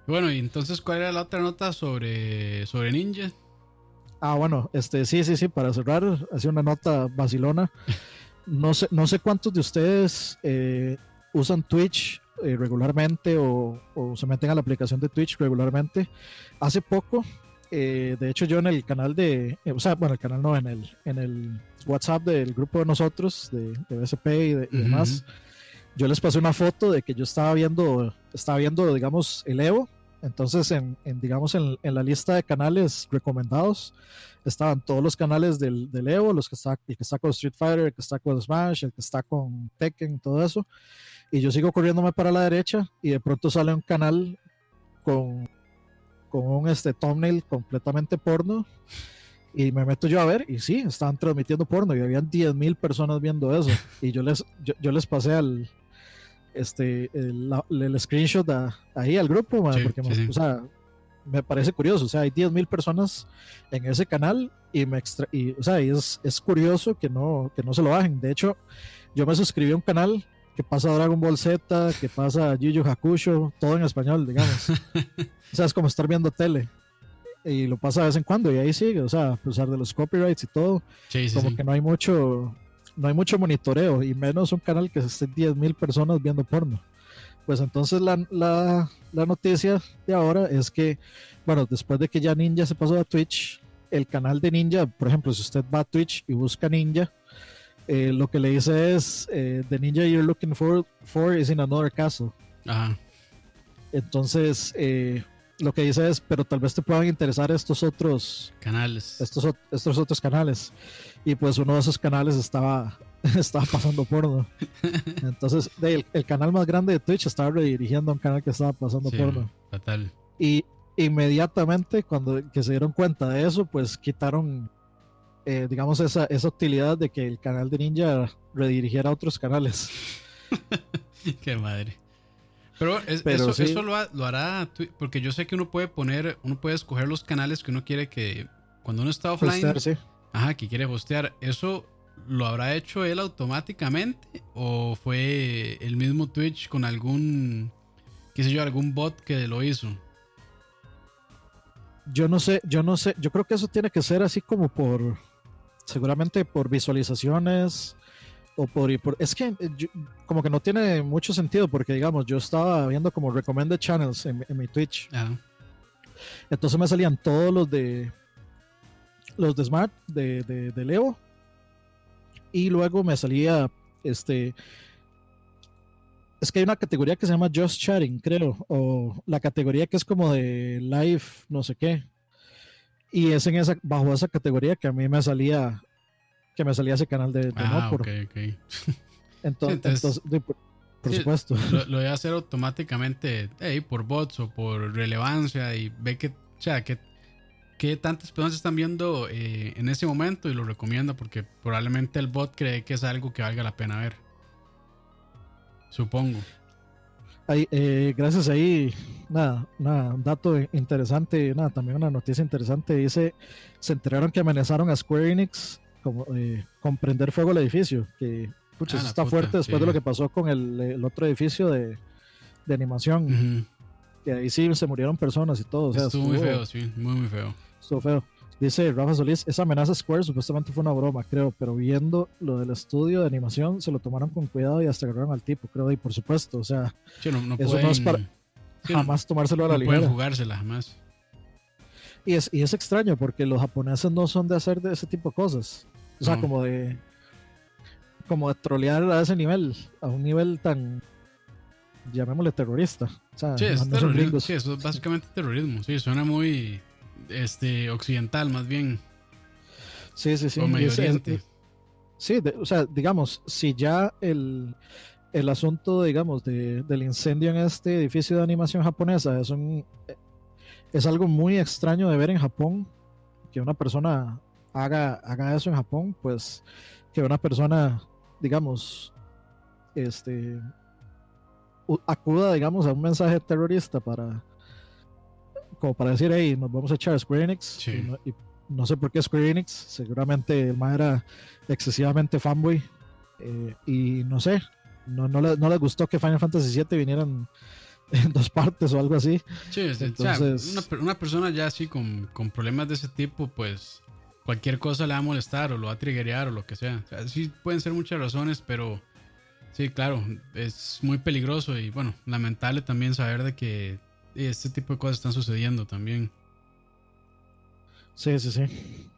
Bueno, y entonces, ¿cuál era la otra nota sobre, sobre Ninja? Ah, bueno, este, sí, sí, sí, para cerrar, hacer una nota vacilona. No sé, no sé cuántos de ustedes eh, usan Twitch eh, regularmente o, o se meten a la aplicación de Twitch regularmente. Hace poco, eh, de hecho, yo en el canal de, eh, o sea, bueno, el canal no, en el, en el WhatsApp del grupo de nosotros, de, de BSP y, de- y demás, yo les pasé una foto de que yo estaba viendo, estaba viendo, digamos, el Evo. Entonces, en, en, digamos, en, en la lista de canales recomendados, estaban todos los canales del, del Evo, los que está, el que está con Street Fighter, el que está con Smash, el que está con Tekken, todo eso. Y yo sigo corriéndome para la derecha y de pronto sale un canal con, con un este, thumbnail completamente porno. Y me meto yo a ver, y sí, estaban transmitiendo porno y habían 10.000 personas viendo eso. Y yo les, yo, yo les pasé al este el, el screenshot a- ahí al grupo, man, Sí, porque sí, me, o sea, me parece curioso. O sea, hay 10.000 personas en ese canal y me extra y, o sea, y es, es curioso que no, que no se lo bajen. De hecho, yo me suscribí a un canal que pasa Dragon Ball Z, que pasa Yu Yu Hakusho, todo en español, digamos. o sea, es como estar viendo tele. Y lo pasa de vez en cuando y ahí sigue, o sea, a pesar de los copyrights y todo, Sí, como que no hay mucho no hay mucho monitoreo y menos un canal que estén 10.000 personas viendo porno. Pues entonces la, la, la noticia de ahora es que, bueno, después de que ya Ninja se pasó a Twitch, el canal de Ninja, por ejemplo, si usted va a Twitch y busca Ninja, eh, lo que le dice es, eh, the Ninja you're looking for, for is in another castle. Ajá. Entonces, eh, lo que dice es, pero tal vez te puedan interesar estos otros Canales. estos, estos otros canales. Y pues uno de esos canales estaba, estaba pasando porno. Entonces, el, el canal más grande de Twitch estaba redirigiendo a un canal que estaba pasando Sí, porno. fatal. Y inmediatamente, cuando que se dieron cuenta de eso, pues quitaron, eh, digamos, esa, esa utilidad de que el canal de Ninja redirigiera a otros canales. Qué madre. Pero, es- Pero eso, sí. eso lo, ha- lo hará, porque yo sé que uno puede poner, uno puede escoger los canales que uno quiere que, cuando uno está offline, Hostear, sí. ajá, que quiere hostear, ¿eso lo habrá hecho él automáticamente o fue el mismo Twitch con algún, qué sé yo, algún bot que lo hizo? Yo no sé, yo no sé, yo creo que eso tiene que ser así como por, seguramente por visualizaciones o por, por- es que eh, yo- como que no tiene mucho sentido porque digamos, yo estaba viendo como recommended channels en, en mi Twitch, Ajá. entonces me salían todos los de, los de Smart, de, de, de Leo, y luego me salía, este, es que hay una categoría que se llama Just Chatting, creo, o la categoría que es como de live, no sé qué. Y es en esa, bajo esa categoría que a mí me salía, que me salía ese canal de, de Ah, ok. Entonces, entonces- entonces, de- por, por Sí, supuesto. Lo, lo voy a hacer automáticamente hey, por bots o por relevancia y ve que, o sea, que, que tantas personas están viendo eh, en ese momento y lo recomienda porque probablemente el bot cree que es algo que valga la pena ver. Supongo. Ahí, eh, gracias ahí, nada, nada, un dato interesante, nada, también una noticia interesante, dice, se enteraron que amenazaron a Square Enix como, eh, con prender fuego al edificio, que pucha, Ah, eso está puta, fuerte después sí. de lo que pasó con el, el otro edificio de, de animación, que ahí sí se murieron personas y todo, o sea, estuvo muy feo, sí, muy, muy feo. estuvo feo. Dice Rafa Solís, esa amenaza Square supuestamente fue una broma, creo, pero viendo lo del estudio de animación, se lo tomaron con cuidado y hasta agarraron al tipo, creo, y por supuesto, o sea, Sí, no, no eso pueden, no es para sí, jamás tomárselo a la no ligera. pueden jugársela jamás. Y es, y es extraño porque los japoneses no son de hacer de ese tipo de cosas. O sea, No. como de. Como de trolear a ese nivel, a un nivel tan. llamémosle terrorista. O sea, Sí, es terrorismo. Sí, eso es básicamente terrorismo. Sí, suena muy este occidental más bien. sí, sí. sí. o Medio Oriente. sí, de- o sea, digamos, si ya el, el asunto, digamos, de, del incendio en este edificio de animación japonesa es un. Es algo muy extraño de ver en Japón, que una persona haga, haga eso en Japón, pues que una persona, digamos, este, acuda, digamos, a un mensaje terrorista para, como para decir, hey, nos vamos a echar a Square Enix. Sí. Y, no, y no sé por qué Square Enix, seguramente el man era excesivamente fanboy. eh, y no sé, no, no, le- no les gustó que Final Fantasy VII vinieran en dos partes o algo así. Sí, es- o sea, Entonces- una, una persona ya así con, con problemas de ese tipo, pues cualquier cosa le va a molestar o lo va a triggerear o lo que sea. O sea, sí pueden ser muchas razones, pero sí, claro, es muy peligroso y bueno, lamentable también saber de que este tipo de cosas están sucediendo también. Sí, sí, sí.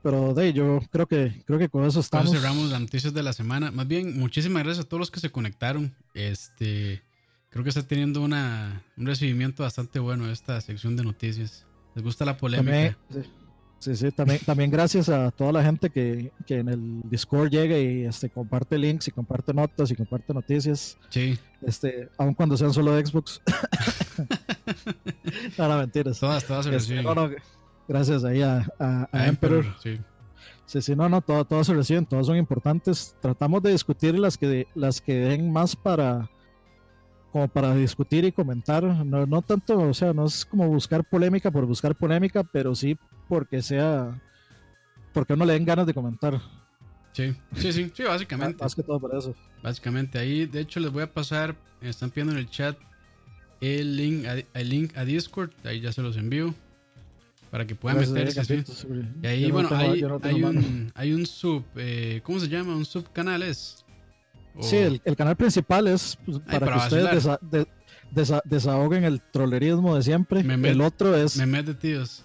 Pero de yo creo que creo que con eso Entonces estamos. cerramos las noticias de la semana. Más bien, muchísimas gracias a todos los que se conectaron. Este, creo que está teniendo una, un recibimiento bastante bueno esta sección de noticias. ¿Les gusta la polémica? También, sí, sí, sí, también, también gracias a toda la gente que, que en el Discord llega y este, comparte links y comparte notas y comparte noticias, Sí, este, aun cuando sean solo de Xbox. no, no, mentiras. todas, todas se Este, reciben. no, no, gracias ahí a, a- a A Emperor. Emperor, sí. Sí, sí, no, no, todas, todas se reciben, todas son importantes. Tratamos de discutir las que, las que den más para como para discutir y comentar. No, no tanto, o sea, no es como buscar polémica por buscar polémica, pero sí porque sea, porque uno le den ganas de comentar. Sí, sí, sí, sí, básicamente. Más que todo por eso. Básicamente ahí, de hecho, les voy a pasar, están pidiendo en el chat el link a, el link a Discord, ahí ya se los envío para que puedan Gracias, meterse. sí. Sí. Y ahí, bueno, tengo- hay, no hay, un, hay un sub, eh, ¿cómo se llama? Un subcanal es. Sí, el, el canal principal es pues, para, para que ustedes desa- de- desa- desahoguen el trolerismo de siempre. Me met- el otro es Memes de tíos.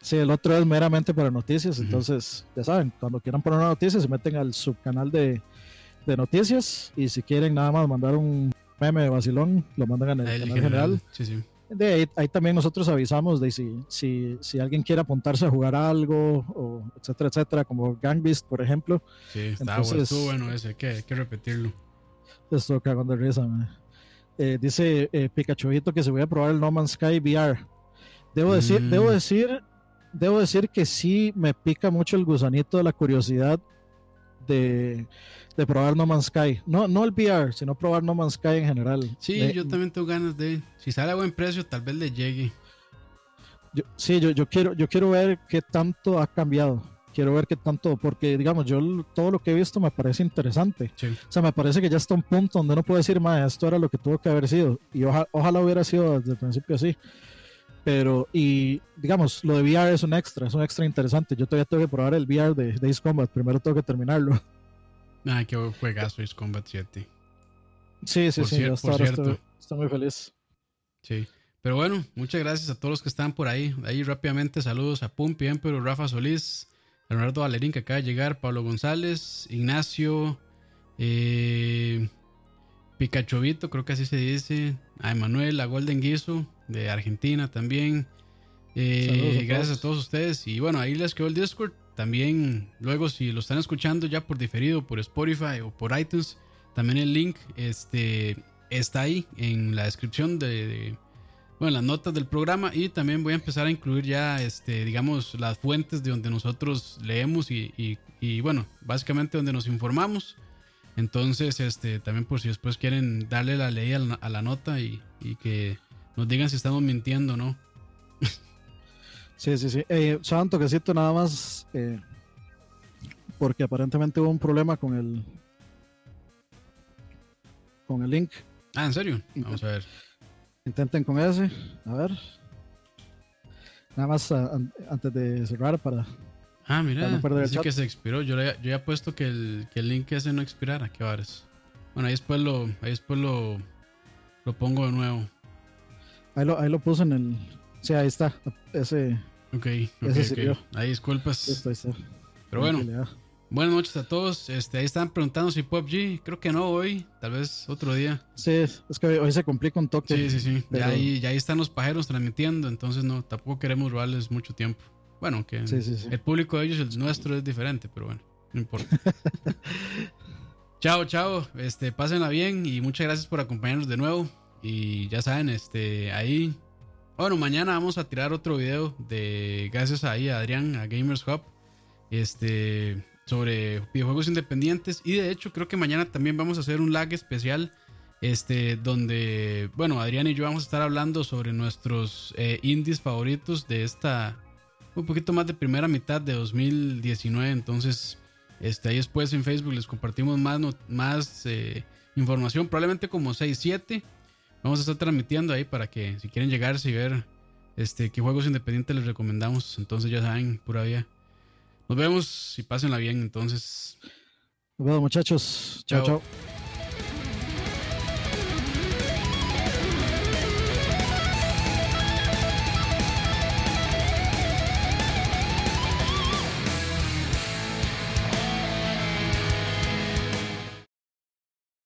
Sí, el otro es meramente para noticias. Entonces, ya saben, cuando quieran poner una noticia, se meten al subcanal de, de noticias. Y si quieren nada más mandar un meme de vacilón, lo mandan en el El canal general. Sí, sí. De ahí, ahí también nosotros avisamos de si, si, si alguien quiere apuntarse a jugar algo, o etcétera, etcétera, como Gang Beast, por ejemplo. Sí, está Entonces- bueno, bueno ese, hay que, hay que repetirlo. Esto cagando de risa, man. Eh, dice eh, Pikachuito que se voy a probar el No Man's Sky VR. Debo decir, Mm. debo decir, debo decir que sí me pica mucho el gusanito de la curiosidad de, de probar No Man's Sky. No, no el VR, sino probar No Man's Sky en general. Sí, Me- yo también tengo ganas de. Si sale a buen precio, tal vez le llegue. yo- sí, yo, yo quiero, yo quiero ver qué tanto ha cambiado. Quiero ver qué tanto, porque digamos, yo todo lo que he visto me parece interesante. Sí. O sea, me parece que ya está un punto donde uno puede decir, más esto era lo que tuvo que haber sido. Y oja- ojalá hubiera sido desde el principio así. Pero, y digamos, lo de VR es un extra, es un extra interesante. Yo todavía tengo que probar el VR de Days Combat. Primero tengo que terminarlo. Ah, qué juegazo es Combat 7. Sí, sí, Por sí. cier- por ahora cierto. estoy, estoy muy feliz. Sí. Pero bueno, muchas gracias a todos los que están por ahí. Ahí rápidamente saludos a Pumpi, Emperor, Rafa Solís, Leonardo Valerín que acaba de llegar, Pablo González, Ignacio, eh, Picachovito, creo que así se dice, a Emanuel, a Golden Guiso de Argentina también. Eh, a gracias a todos ustedes. Y bueno, ahí les quedó el Discord. También, luego, si lo están escuchando ya por diferido, por Spotify o por iTunes, también el link este, está ahí en la descripción de, de- bueno, las notas del programa. Y también voy a empezar a incluir ya, este, digamos, las fuentes de donde nosotros leemos y, y- y, bueno, básicamente donde nos informamos. Entonces, este, también por si después quieren darle la ley a la, a la nota y, y que nos digan si estamos mintiendo o no. Sí, sí, sí. Eh, solo un toquecito nada más. eh, porque aparentemente hubo un problema con el. Con el link. Ah, ¿en serio? Vamos a ver. Intenten con ese. A ver. nada más antes de cerrar para. Ah, mira, dice que se expiró. Yo, ya, yo he puesto que el, que el link ese no expirara. Qué bares. Bueno, ahí después lo, ahí después lo, lo pongo de nuevo. Ahí lo, ahí lo puse en el. Sí, ahí está. Ese. Ok, okay, Ahí disculpas. Pero bueno. Buenas noches a todos. Este, ahí están preguntando si PUBG. Creo que no hoy, tal vez otro día. Sí, es que hoy, se complica un toque. Sí, sí, sí. Ya, ahí, ya ahí están los pajeros transmitiendo, entonces no, tampoco queremos robarles mucho tiempo. Bueno, que el público de ellos, el nuestro es diferente, pero bueno, no importa. chao, chao. Este, pásenla bien y muchas gracias por acompañarnos de nuevo. Y ya saben, este, ahí. Bueno, mañana vamos a tirar otro video de gracias ahí a Adrián, a Gamers Hub. Este sobre videojuegos independientes. Y de hecho, creo que mañana también vamos a hacer un lag especial. Este, donde, bueno, Adrián y yo vamos a estar hablando sobre nuestros eh, indies favoritos de esta, un poquito más de primera mitad de 2019. Entonces, este, ahí después en Facebook les compartimos más, más eh, información, probablemente como 6, 7. Vamos a estar transmitiendo ahí para que si quieren llegarse y ver este, qué juegos independientes les recomendamos. Entonces ya saben, pura vida. Nos vemos y pásenla bien entonces. Nos vemos muchachos. chao. chao.